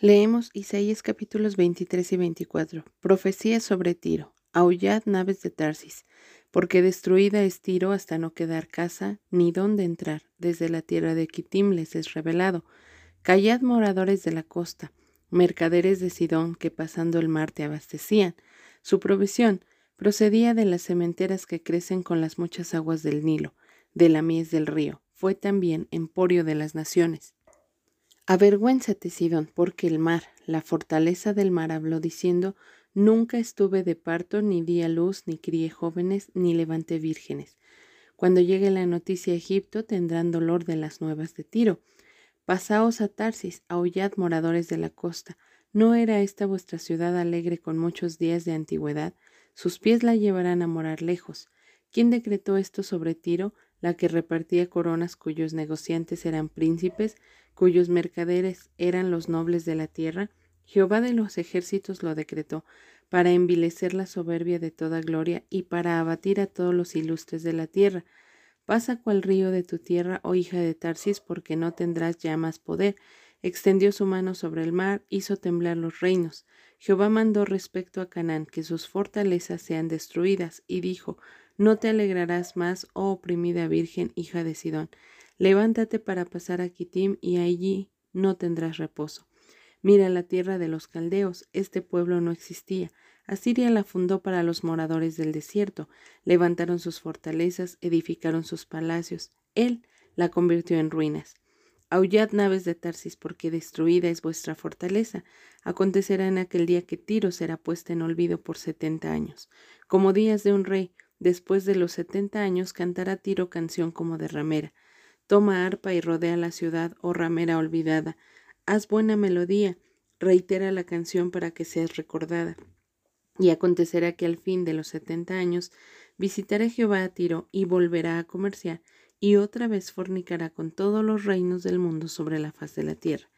Leemos Isaías capítulos 23 y 24. Profecía sobre Tiro. Aullad naves de Tarsis, porque destruida es Tiro hasta no quedar casa ni dónde entrar. Desde la tierra de Kitim les es revelado. Callad moradores de la costa, mercaderes de Sidón que pasando el mar te abastecían. Su provisión procedía de las cementeras que crecen con las muchas aguas del Nilo, de la mies del río. Fue también emporio de las naciones. Avergüénzate, Sidón, porque el mar, la fortaleza del mar, habló diciendo, Nunca estuve de parto, ni di a luz, ni crié jóvenes, ni levanté vírgenes. Cuando llegue la noticia a Egipto, tendrán dolor de las nuevas de Tiro. Pasaos a Tarsis, aullad moradores de la costa. ¿No era esta vuestra ciudad alegre con muchos días de antigüedad? Sus pies la llevarán a morar lejos. ¿Quién decretó esto sobre Tiro? La que repartía coronas cuyos negociantes eran príncipes, cuyos mercaderes eran los nobles de la tierra, Jehová de los ejércitos lo decretó, para envilecer la soberbia de toda gloria y para abatir a todos los ilustres de la tierra. Pasa cual río de tu tierra, oh hija de Tarsis, porque no tendrás ya más poder. Extendió su mano sobre el mar, hizo temblar los reinos. Jehová mandó respecto a Canaán que sus fortalezas sean destruidas, y dijo, No te alegrarás más, oh oprimida virgen, hija de Sidón. Levántate para pasar a Kitim y allí no tendrás reposo. Mira la tierra de los caldeos, este pueblo no existía. Asiria la fundó para los moradores del desierto, levantaron sus fortalezas, edificaron sus palacios. Él la convirtió en ruinas. Aullad naves de Tarsis, porque destruida es vuestra fortaleza. Acontecerá en aquel día que Tiro será puesta en olvido por setenta años. Como días de un rey, después de los setenta años cantará Tiro canción como de ramera. Toma arpa y rodea la ciudad, oh ramera olvidada. Haz buena melodía, reitera la canción para que seas recordada. Y acontecerá que al fin de los setenta años visitará Jehová a Tiro y volverá a comerciar, y otra vez fornicará con todos los reinos del mundo sobre la faz de la tierra.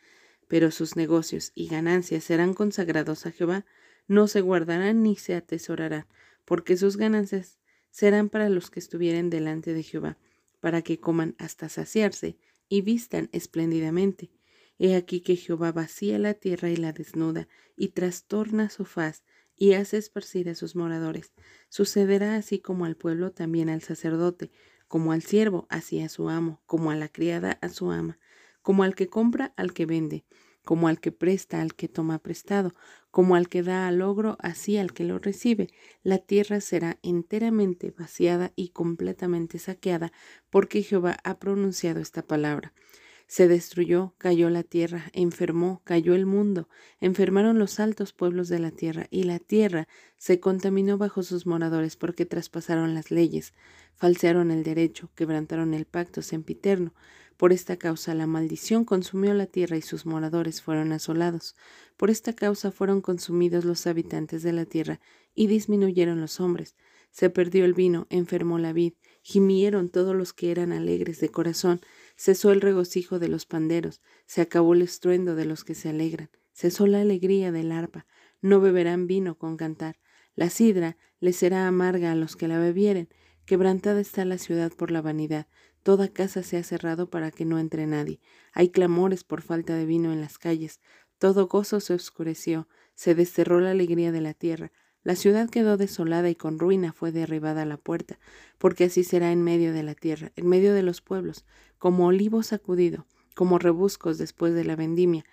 Pero sus negocios y ganancias serán consagrados a Jehová, no se guardarán ni se atesorarán, porque sus ganancias serán para los que estuvieren delante de Jehová para que coman hasta saciarse y vistan espléndidamente. He aquí que Jehová vacía la tierra y la desnuda, y trastorna su faz, y hace esparcir a sus moradores. Sucederá así como al pueblo, también al sacerdote, como al siervo, así a su amo, como a la criada, a su ama, como al que compra, al que vende, como al que presta, al que toma prestado, como al que da al logro, así al que lo recibe. La tierra será enteramente vaciada y completamente saqueada, porque Jehová ha pronunciado esta palabra. Se destruyó, cayó la tierra, enfermó, cayó el mundo, enfermaron los altos pueblos de la tierra, y la tierra se contaminó bajo sus moradores porque traspasaron las leyes, falsearon el derecho, quebrantaron el pacto sempiterno. Por esta causa la maldición consumió la tierra y sus moradores fueron asolados. Por esta causa fueron consumidos los habitantes de la tierra y disminuyeron los hombres. Se perdió el vino, enfermó la vid, gimieron todos los que eran alegres de corazón, Cesó el regocijo de los panderos, se acabó el estruendo de los que se alegran, cesó la alegría del arpa, no beberán vino con cantar, la sidra les será amarga a los que la bebieren, quebrantada está la ciudad por la vanidad, toda casa se ha cerrado para que no entre nadie, hay clamores por falta de vino en las calles, todo gozo se oscureció, se desterró la alegría de la tierra, la ciudad quedó desolada y con ruina fue derribada la puerta, porque así será en medio de la tierra, en medio de los pueblos, como olivo sacudido, como rebuscos después de la vendimia.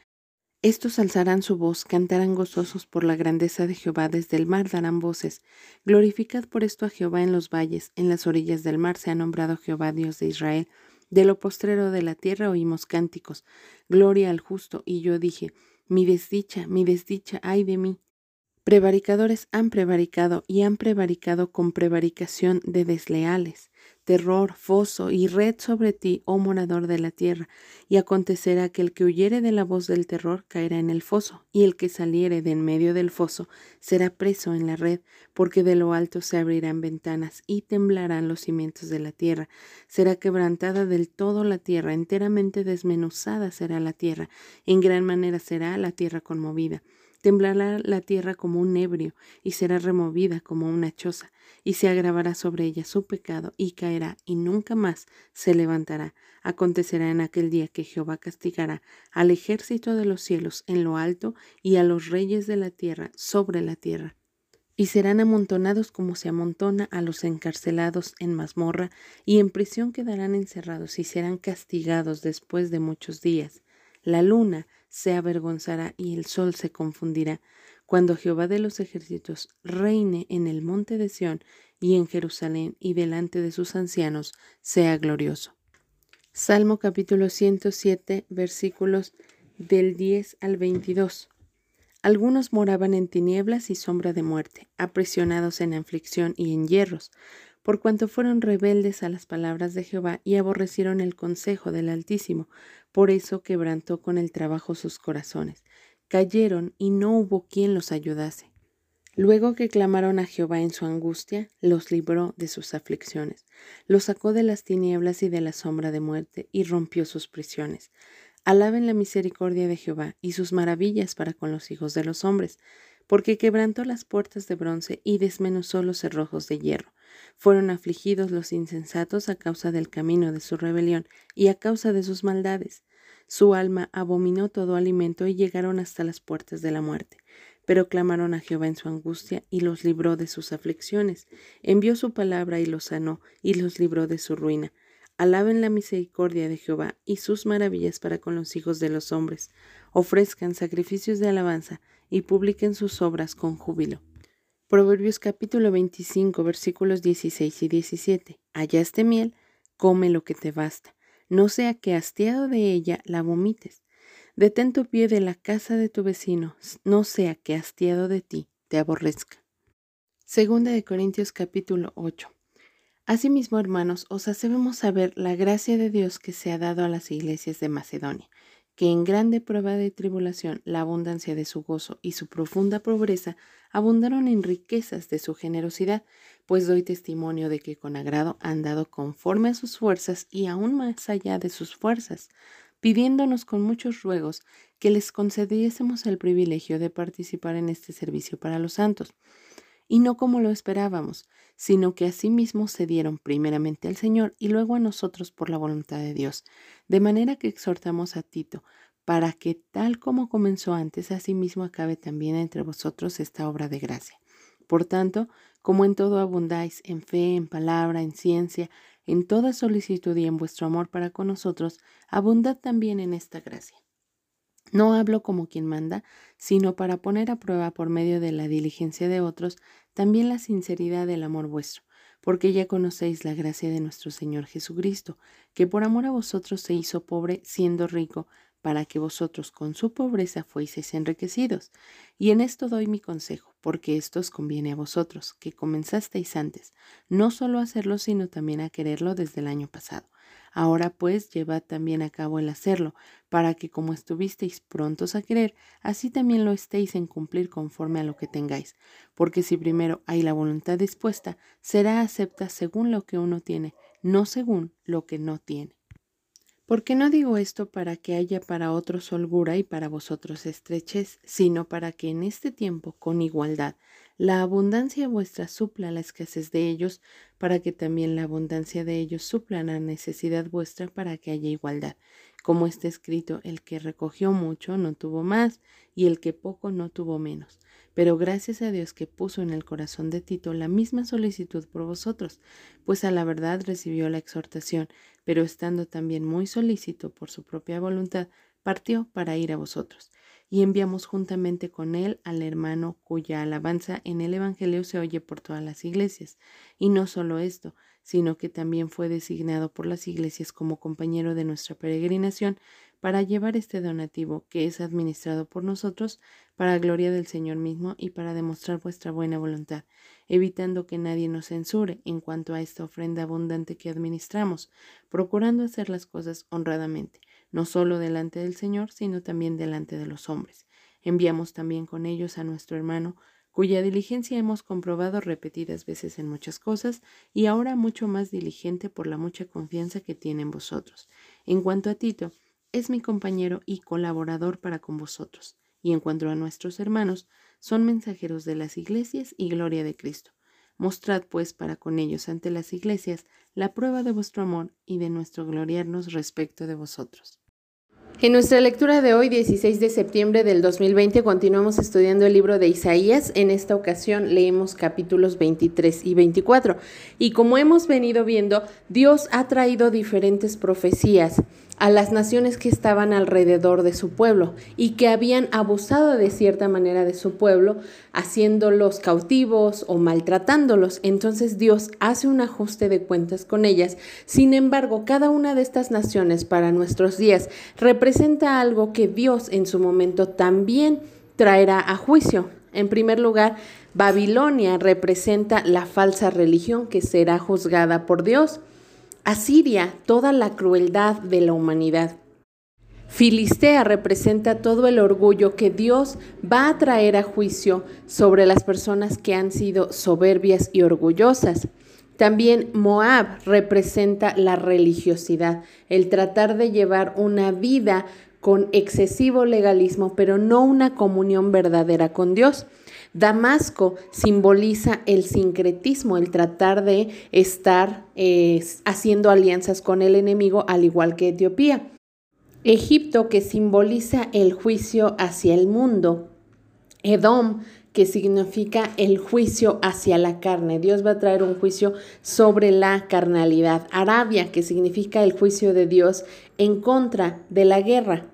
Estos alzarán su voz, cantarán gozosos por la grandeza de Jehová, desde el mar darán voces. Glorificad por esto a Jehová en los valles, en las orillas del mar se ha nombrado Jehová Dios de Israel. De lo postrero de la tierra oímos cánticos. Gloria al justo, y yo dije, mi desdicha, mi desdicha, ay de mí. Prevaricadores han prevaricado y han prevaricado con prevaricación de desleales. Terror, foso y red sobre ti, oh morador de la tierra. Y acontecerá que el que huyere de la voz del terror caerá en el foso, y el que saliere de en medio del foso será preso en la red, porque de lo alto se abrirán ventanas y temblarán los cimientos de la tierra. Será quebrantada del todo la tierra, enteramente desmenuzada será la tierra, en gran manera será la tierra conmovida Temblará la tierra como un ebrio, y será removida como una choza, y se agravará sobre ella su pecado, y caerá, y nunca más se levantará. Acontecerá en aquel día que Jehová castigará al ejército de los cielos en lo alto, y a los reyes de la tierra sobre la tierra. Y serán amontonados como se amontona a los encarcelados en mazmorra, y en prisión quedarán encerrados, y serán castigados después de muchos días. La luna se avergonzará y el sol se confundirá, cuando Jehová de los ejércitos reine en el monte de Sión y en Jerusalén y delante de sus ancianos sea glorioso. Salmo capítulo 107 versículos del 10 al 22. Algunos moraban en tinieblas y sombra de muerte, aprisionados en aflicción y en hierros, por cuanto fueron rebeldes a las palabras de Jehová y aborrecieron el consejo del Altísimo, por eso quebrantó con el trabajo sus corazones. Cayeron y no hubo quien los ayudase. Luego que clamaron a Jehová en su angustia, los libró de sus aflicciones, los sacó de las tinieblas y de la sombra de muerte, y rompió sus prisiones. Alaben la misericordia de Jehová y sus maravillas para con los hijos de los hombres, porque quebrantó las puertas de bronce y desmenuzó los cerrojos de hierro. Fueron afligidos los insensatos a causa del camino de su rebelión y a causa de sus maldades. Su alma abominó todo alimento y llegaron hasta las puertas de la muerte. Pero clamaron a Jehová en su angustia y los libró de sus aflicciones. Envió su palabra y los sanó y los libró de su ruina. Alaben la misericordia de Jehová y sus maravillas para con los hijos de los hombres. Ofrezcan sacrificios de alabanza y publiquen sus obras con júbilo. Proverbios capítulo 25 versículos 16 y 17. Hallaste miel, come lo que te basta no sea que hastiado de ella la vomites. Detén tu pie de la casa de tu vecino, no sea que hastiado de ti te aborrezca. Segunda de Corintios capítulo 8. Asimismo, hermanos, os hacemos saber la gracia de Dios que se ha dado a las iglesias de Macedonia, que en grande prueba de tribulación la abundancia de su gozo y su profunda pobreza abundaron en riquezas de su generosidad, pues doy testimonio de que con agrado han dado conforme a sus fuerzas y aún más allá de sus fuerzas, pidiéndonos con muchos ruegos que les concediésemos el privilegio de participar en este servicio para los santos. Y no como lo esperábamos, sino que asimismo se dieron primeramente al Señor y luego a nosotros por la voluntad de Dios, de manera que exhortamos a Tito, para que tal como comenzó antes, asimismo acabe también entre vosotros esta obra de gracia. Por tanto, como en todo abundáis, en fe, en palabra, en ciencia, en toda solicitud y en vuestro amor para con nosotros, abundad también en esta gracia. No hablo como quien manda, sino para poner a prueba por medio de la diligencia de otros también la sinceridad del amor vuestro, porque ya conocéis la gracia de nuestro Señor Jesucristo, que por amor a vosotros se hizo pobre siendo rico, para que vosotros con su pobreza fueseis enriquecidos. Y en esto doy mi consejo, porque esto os conviene a vosotros, que comenzasteis antes, no solo a hacerlo, sino también a quererlo desde el año pasado. Ahora pues llevad también a cabo el hacerlo, para que como estuvisteis prontos a querer, así también lo estéis en cumplir conforme a lo que tengáis, porque si primero hay la voluntad dispuesta, será acepta según lo que uno tiene, no según lo que no tiene. Porque no digo esto para que haya para otros holgura y para vosotros estrechez, sino para que en este tiempo, con igualdad, la abundancia vuestra supla la escasez de ellos, para que también la abundancia de ellos supla la necesidad vuestra para que haya igualdad. Como está escrito, el que recogió mucho no tuvo más, y el que poco no tuvo menos. Pero gracias a Dios que puso en el corazón de Tito la misma solicitud por vosotros, pues a la verdad recibió la exhortación, pero estando también muy solícito por su propia voluntad, partió para ir a vosotros. Y enviamos juntamente con él al hermano cuya alabanza en el Evangelio se oye por todas las iglesias. Y no solo esto, sino que también fue designado por las iglesias como compañero de nuestra peregrinación para llevar este donativo que es administrado por nosotros para gloria del Señor mismo y para demostrar vuestra buena voluntad, evitando que nadie nos censure en cuanto a esta ofrenda abundante que administramos, procurando hacer las cosas honradamente, no solo delante del Señor, sino también delante de los hombres. Enviamos también con ellos a nuestro hermano, cuya diligencia hemos comprobado repetidas veces en muchas cosas y ahora mucho más diligente por la mucha confianza que tiene en vosotros. En cuanto a Tito, es mi compañero y colaborador para con vosotros. y en cuanto a nuestros hermanos, son mensajeros de las iglesias y gloria de Cristo. Mostrad pues para con ellos ante las iglesias la prueba de vuestro amor y de nuestro gloriarnos respecto de vosotros. En nuestra lectura de hoy, 16 de septiembre del 2020, continuamos estudiando el libro de Isaías. En esta ocasión leemos capítulos 23 y 24. Y como hemos venido viendo, Dios ha traído diferentes profecías a las naciones que estaban alrededor de su pueblo y que habían abusado de cierta manera de su pueblo, haciéndolos cautivos o maltratándolos. Entonces Dios hace un ajuste de cuentas con ellas. Sin embargo, cada una de estas naciones para nuestros días representa algo que Dios en su momento también traerá a juicio. En primer lugar, Babilonia representa la falsa religión que será juzgada por Dios. Asiria, toda la crueldad de la humanidad. Filistea representa todo el orgullo que Dios va a traer a juicio sobre las personas que han sido soberbias y orgullosas. También Moab representa la religiosidad, el tratar de llevar una vida con excesivo legalismo, pero no una comunión verdadera con Dios. Damasco simboliza el sincretismo, el tratar de estar eh, haciendo alianzas con el enemigo, al igual que Etiopía. Egipto, que simboliza el juicio hacia el mundo. Edom, que significa el juicio hacia la carne. Dios va a traer un juicio sobre la carnalidad. Arabia, que significa el juicio de Dios en contra de la guerra.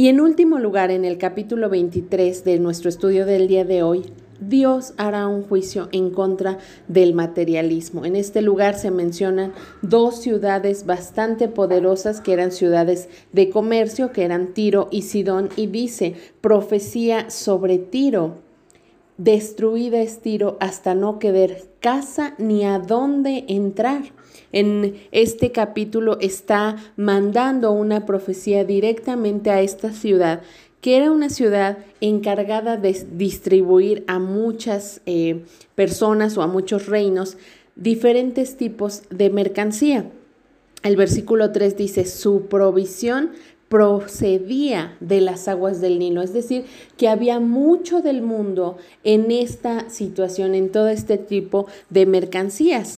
Y en último lugar, en el capítulo 23 de nuestro estudio del día de hoy, Dios hará un juicio en contra del materialismo. En este lugar se mencionan dos ciudades bastante poderosas que eran ciudades de comercio, que eran Tiro y Sidón, y dice, profecía sobre Tiro. Destruida es Tiro hasta no quedar casa ni a dónde entrar. En este capítulo está mandando una profecía directamente a esta ciudad, que era una ciudad encargada de distribuir a muchas eh, personas o a muchos reinos diferentes tipos de mercancía. El versículo 3 dice, su provisión procedía de las aguas del Nilo, es decir, que había mucho del mundo en esta situación, en todo este tipo de mercancías.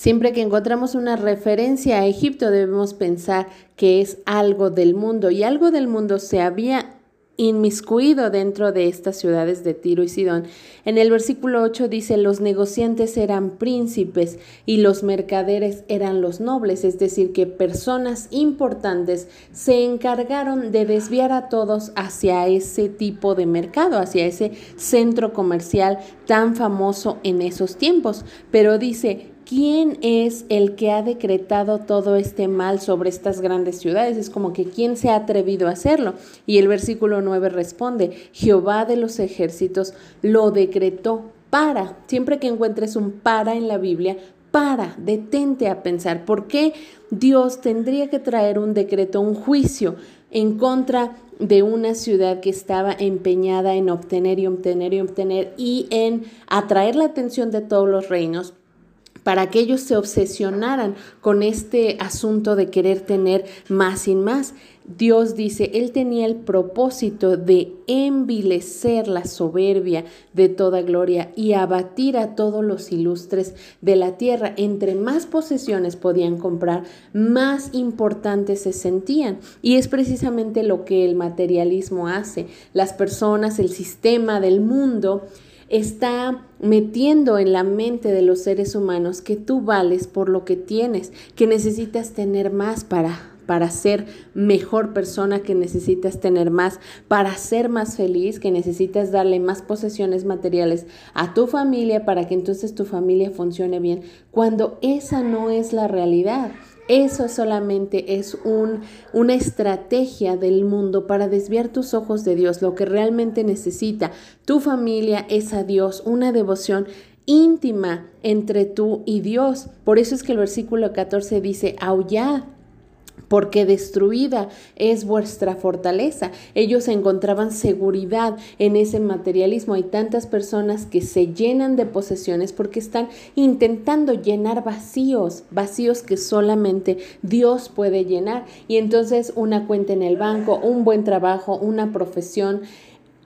Siempre que encontramos una referencia a Egipto debemos pensar que es algo del mundo y algo del mundo se había inmiscuido dentro de estas ciudades de Tiro y Sidón. En el versículo 8 dice, los negociantes eran príncipes y los mercaderes eran los nobles, es decir, que personas importantes se encargaron de desviar a todos hacia ese tipo de mercado, hacia ese centro comercial tan famoso en esos tiempos. Pero dice, ¿quién es el que ha decretado todo este mal sobre estas grandes ciudades? Es como que ¿quién se ha atrevido a hacerlo? Y el versículo 9 responde, Jehová de los ejércitos lo decretó para. Siempre que encuentres un para en la Biblia, para, detente a pensar, ¿por qué Dios tendría que traer un decreto, un juicio en contra de una ciudad que estaba empeñada en obtener y obtener y obtener y en atraer la atención de todos los reinos? Para que ellos se obsesionaran con este asunto de querer tener más y más. Dios dice, Él tenía el propósito de envilecer la soberbia de toda gloria y abatir a todos los ilustres de la tierra. Entre más posesiones podían comprar, más importantes se sentían. Y es precisamente lo que el materialismo hace. Las personas, el sistema del mundo, está metiendo en la mente de los seres humanos que tú vales por lo que tienes, que necesitas tener más para para ser mejor persona, que necesitas tener más, para ser más feliz, que necesitas darle más posesiones materiales a tu familia para que entonces tu familia funcione bien, cuando esa no es la realidad. Eso solamente es un, una estrategia del mundo para desviar tus ojos de Dios. Lo que realmente necesita tu familia es a Dios, una devoción íntima entre tú y Dios. Por eso es que el versículo 14 dice, aullad porque destruida es vuestra fortaleza. Ellos encontraban seguridad en ese materialismo. Hay tantas personas que se llenan de posesiones porque están intentando llenar vacíos, vacíos que solamente Dios puede llenar. Y entonces una cuenta en el banco, un buen trabajo, una profesión,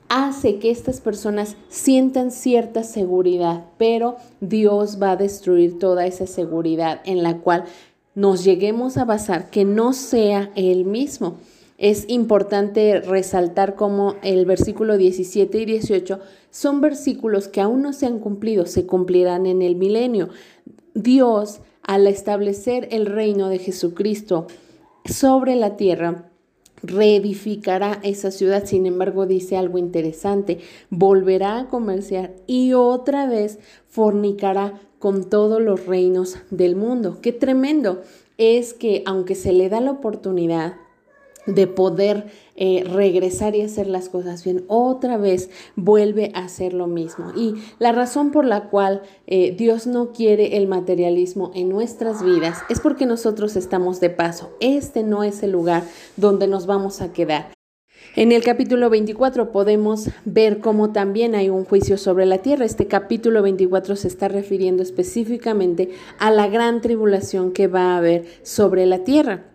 hace que estas personas sientan cierta seguridad, pero Dios va a destruir toda esa seguridad en la cual nos lleguemos a basar, que no sea Él mismo. Es importante resaltar cómo el versículo 17 y 18 son versículos que aún no se han cumplido, se cumplirán en el milenio. Dios, al establecer el reino de Jesucristo sobre la tierra, reedificará esa ciudad. Sin embargo, dice algo interesante, volverá a comerciar y otra vez fornicará con todos los reinos del mundo. Qué tremendo es que aunque se le da la oportunidad de poder eh, regresar y hacer las cosas bien, otra vez vuelve a hacer lo mismo. Y la razón por la cual eh, Dios no quiere el materialismo en nuestras vidas es porque nosotros estamos de paso. Este no es el lugar donde nos vamos a quedar. En el capítulo 24 podemos ver cómo también hay un juicio sobre la tierra. Este capítulo 24 se está refiriendo específicamente a la gran tribulación que va a haber sobre la tierra.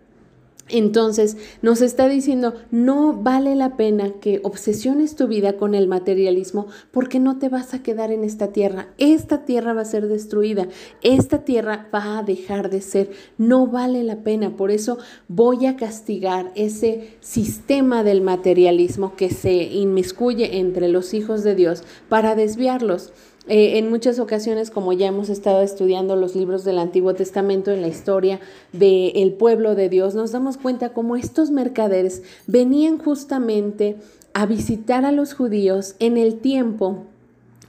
Entonces nos está diciendo, no vale la pena que obsesiones tu vida con el materialismo porque no te vas a quedar en esta tierra. Esta tierra va a ser destruida, esta tierra va a dejar de ser. No vale la pena. Por eso voy a castigar ese sistema del materialismo que se inmiscuye entre los hijos de Dios para desviarlos. Eh, en muchas ocasiones, como ya hemos estado estudiando los libros del Antiguo Testamento en la historia del pueblo de Dios, nos damos cuenta cómo estos mercaderes venían justamente a visitar a los judíos en el tiempo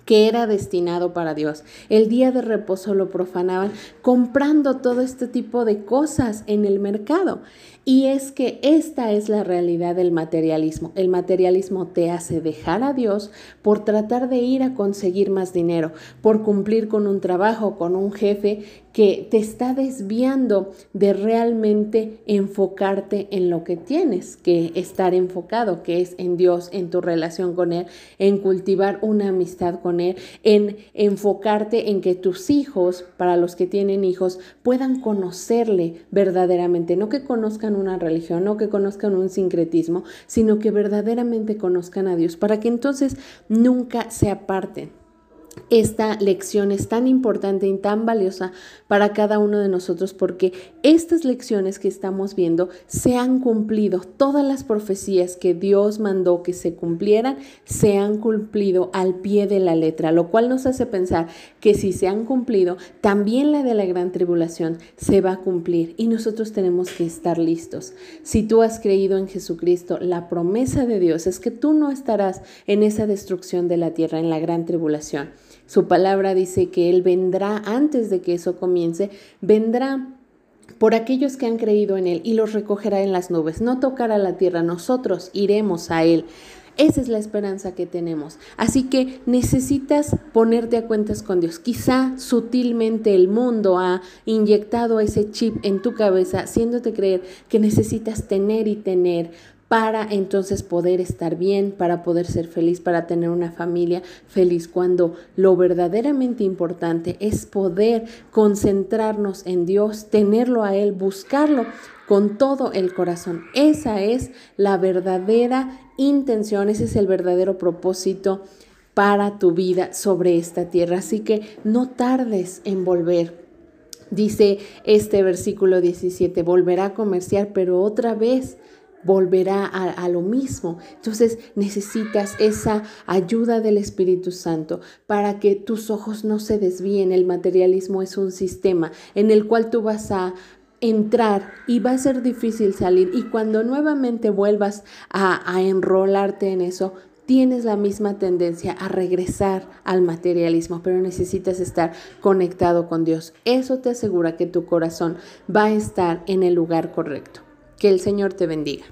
que era destinado para Dios. El día de reposo lo profanaban comprando todo este tipo de cosas en el mercado. Y es que esta es la realidad del materialismo. El materialismo te hace dejar a Dios por tratar de ir a conseguir más dinero, por cumplir con un trabajo, con un jefe que te está desviando de realmente enfocarte en lo que tienes que estar enfocado, que es en Dios, en tu relación con Él, en cultivar una amistad con Él, en enfocarte en que tus hijos, para los que tienen hijos, puedan conocerle verdaderamente, no que conozcan una religión, no que conozcan un sincretismo, sino que verdaderamente conozcan a Dios, para que entonces nunca se aparten esta lección es tan importante y tan valiosa para cada uno de nosotros porque estas lecciones que estamos viendo se han cumplido. Todas las profecías que Dios mandó que se cumplieran se han cumplido al pie de la letra, lo cual nos hace pensar que si se han cumplido, también la de la gran tribulación se va a cumplir y nosotros tenemos que estar listos. Si tú has creído en Jesucristo, la promesa de Dios es que tú no estarás en esa destrucción de la tierra, en la gran tribulación. Su palabra dice que Él vendrá antes de que eso comience, vendrá por aquellos que han creído en Él y los recogerá en las nubes. No tocará la tierra, nosotros iremos a Él. Esa es la esperanza que tenemos. Así que necesitas ponerte a cuentas con Dios. Quizá sutilmente el mundo ha inyectado ese chip en tu cabeza, haciéndote creer que necesitas tener y tener para entonces poder estar bien, para poder ser feliz, para tener una familia feliz, cuando lo verdaderamente importante es poder concentrarnos en Dios, tenerlo a Él, buscarlo con todo el corazón. Esa es la verdadera intención, ese es el verdadero propósito para tu vida sobre esta tierra. Así que no tardes en volver. Dice este versículo 17, volverá a comerciar, pero otra vez volverá a, lo mismo. Entonces necesitas esa ayuda del Espíritu Santo para que tus ojos no se desvíen. El materialismo es un sistema en el cual tú vas a entrar y va a ser difícil salir. Y cuando nuevamente vuelvas a, a enrolarte en eso, tienes la misma tendencia a regresar al materialismo, pero necesitas estar conectado con Dios. Eso te asegura que tu corazón va a estar en el lugar correcto. Que el Señor te bendiga.